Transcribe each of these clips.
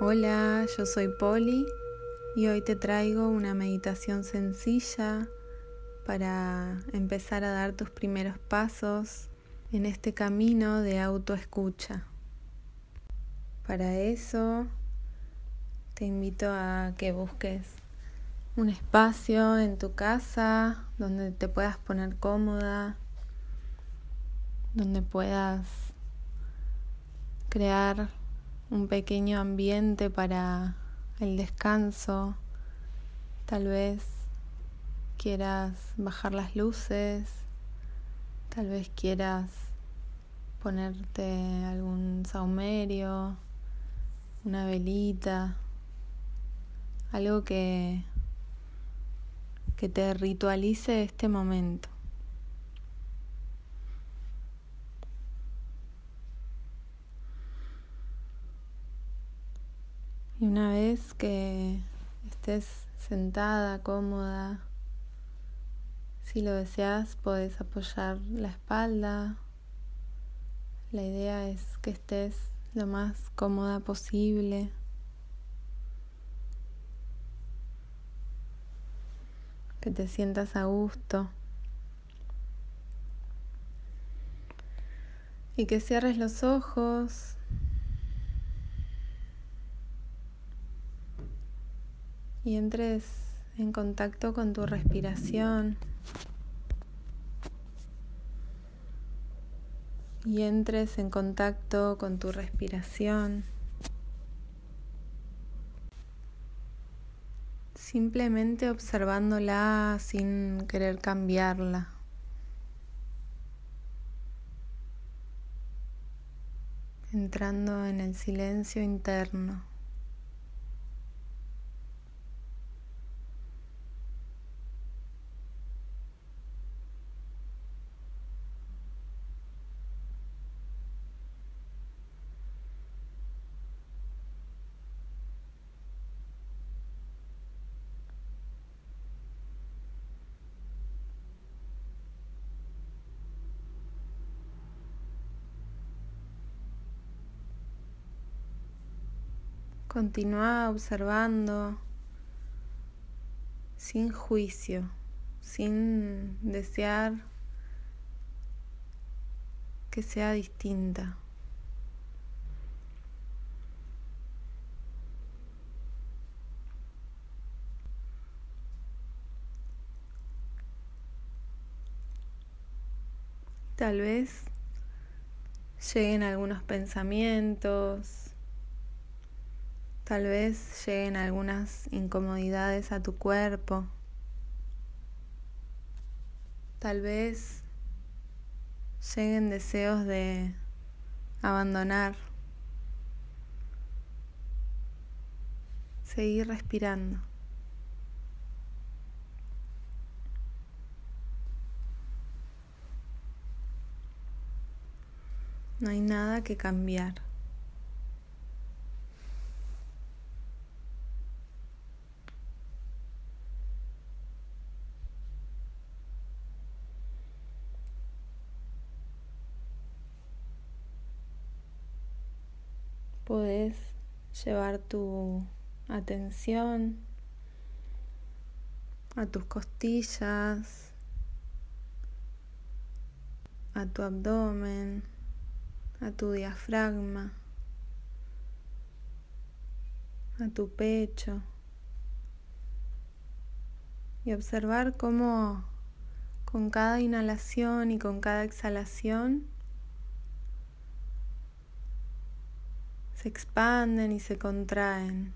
Hola, yo soy Poli y hoy te traigo una meditación sencilla para empezar a dar tus primeros pasos en este camino de autoescucha. Para eso te invito a que busques un espacio en tu casa donde te puedas poner cómoda, donde puedas crear un pequeño ambiente para el descanso. Tal vez quieras bajar las luces, tal vez quieras ponerte algún saumerio, una velita, algo que, que te ritualice este momento. Y una vez que estés sentada, cómoda, si lo deseas, puedes apoyar la espalda. La idea es que estés lo más cómoda posible. Que te sientas a gusto. Y que cierres los ojos y entres en contacto con tu respiración y entres en contacto con tu respiración. Simplemente observándola sin querer cambiarla. Entrando en el silencio interno. Continúa observando sin juicio, sin desear que sea distinta. Tal vez lleguen algunos pensamientos, Tal vez lleguen algunas incomodidades a tu cuerpo. Tal vez lleguen deseos de abandonar. Seguir respirando. No hay nada que cambiar. Puedes llevar tu atención a tus costillas, a tu abdomen, a tu diafragma, a tu pecho. Y observar cómo con cada inhalación y con cada exhalación se expanden y se contraen.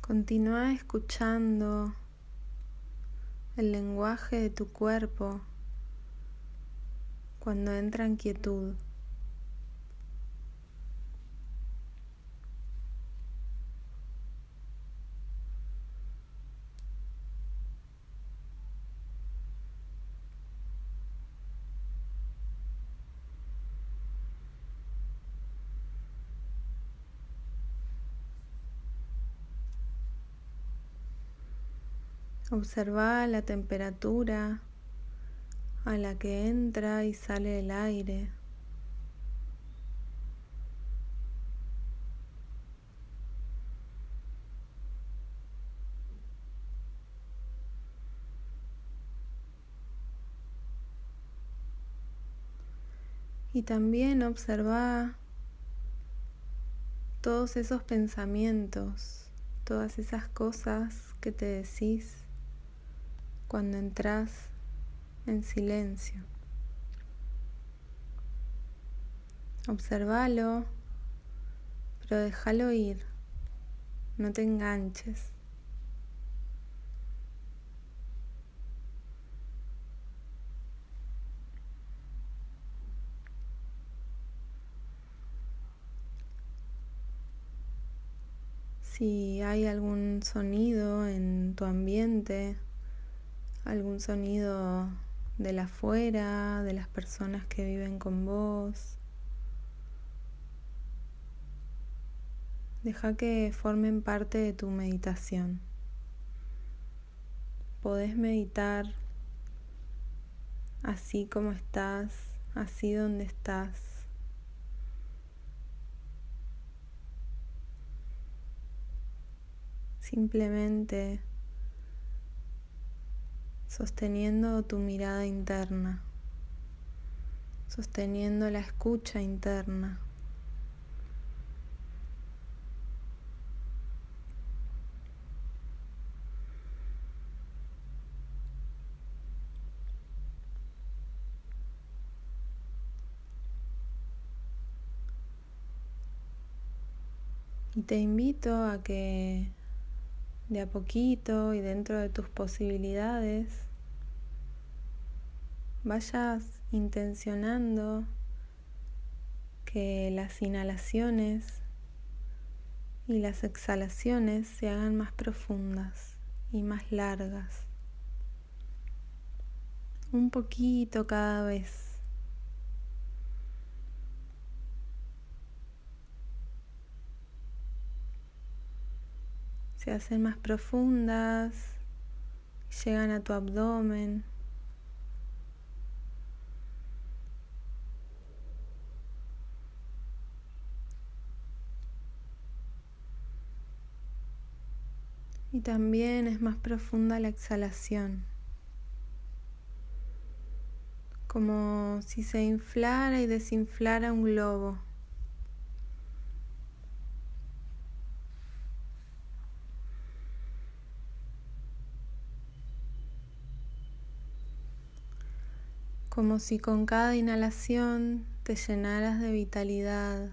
Continúa escuchando el lenguaje de tu cuerpo cuando entra en quietud. Observa la temperatura a la que entra y sale el aire. Y también observa todos esos pensamientos, todas esas cosas que te decís cuando entras en silencio. Observalo, pero déjalo ir, no te enganches. Si hay algún sonido en tu ambiente, algún sonido de la afuera, de las personas que viven con vos, deja que formen parte de tu meditación. Podés meditar así como estás, así donde estás. simplemente sosteniendo tu mirada interna, sosteniendo la escucha interna. Y te invito a que de a poquito y dentro de tus posibilidades vayas intencionando que las inhalaciones y las exhalaciones se hagan más profundas y más largas. Un poquito cada vez. Se hacen más profundas, llegan a tu abdomen. Y también es más profunda la exhalación, como si se inflara y desinflara un globo. Como si con cada inhalación te llenaras de vitalidad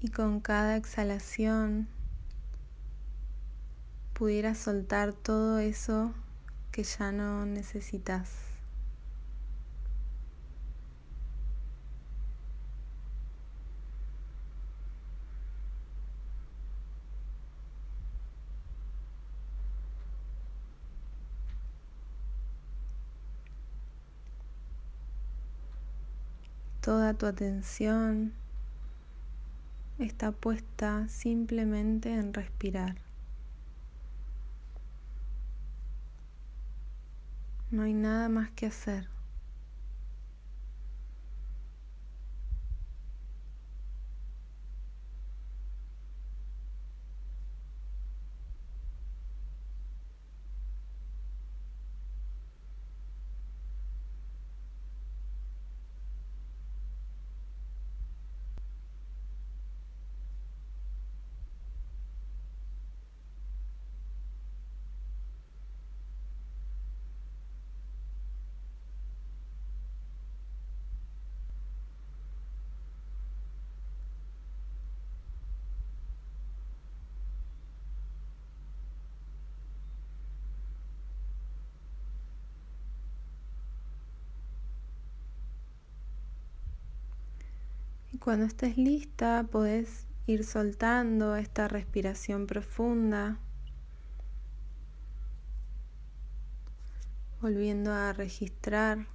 y con cada exhalación pudieras soltar todo eso que ya no necesitas. Toda tu atención está puesta simplemente en respirar. No hay nada más que hacer. Cuando estés lista, podés ir soltando esta respiración profunda, volviendo a registrar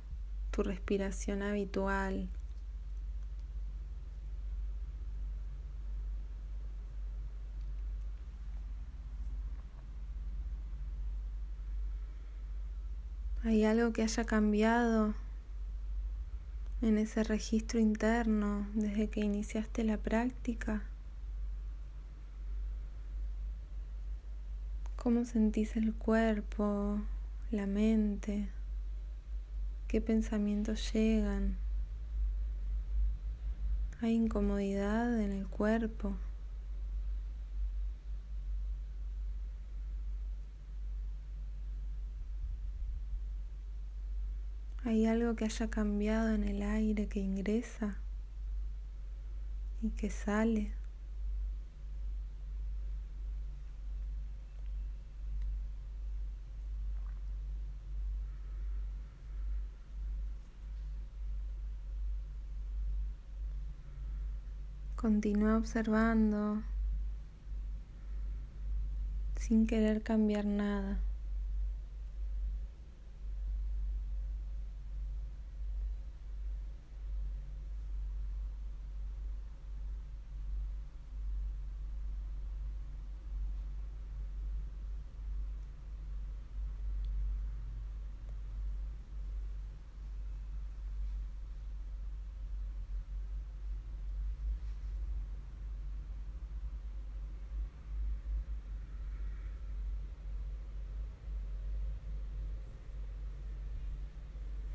tu respiración habitual. ¿Hay algo que haya cambiado en ese registro interno desde que iniciaste la práctica? ¿Cómo sentís el cuerpo, la mente? ¿Qué pensamientos llegan? ¿Hay incomodidad en el cuerpo? ¿Hay algo que haya cambiado en el aire que ingresa y que sale? Continúa observando sin querer cambiar nada.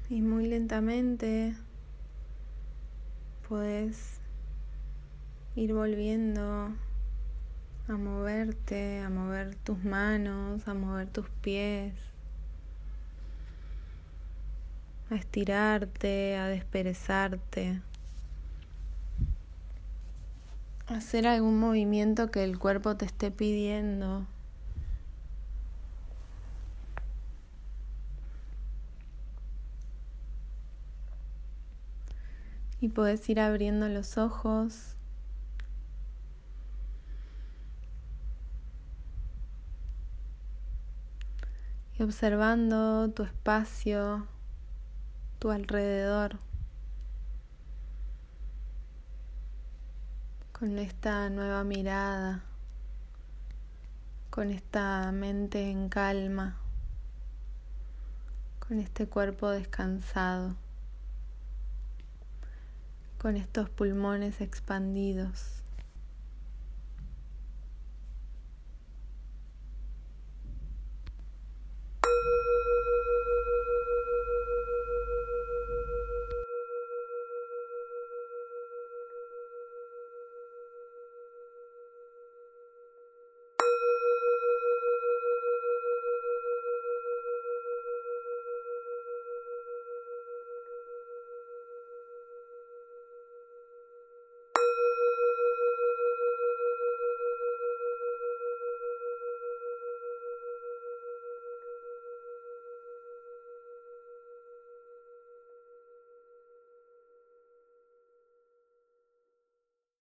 Y muy lentamente puedes ir volviendo a moverte, a mover tus manos, a mover tus pies, a estirarte, a desperezarte, a hacer algún movimiento que el cuerpo te esté pidiendo. Y puedes ir abriendo los ojos. Y observando tu espacio, tu alrededor, con esta nueva mirada, con esta mente en calma, con este cuerpo descansado con estos pulmones expandidos.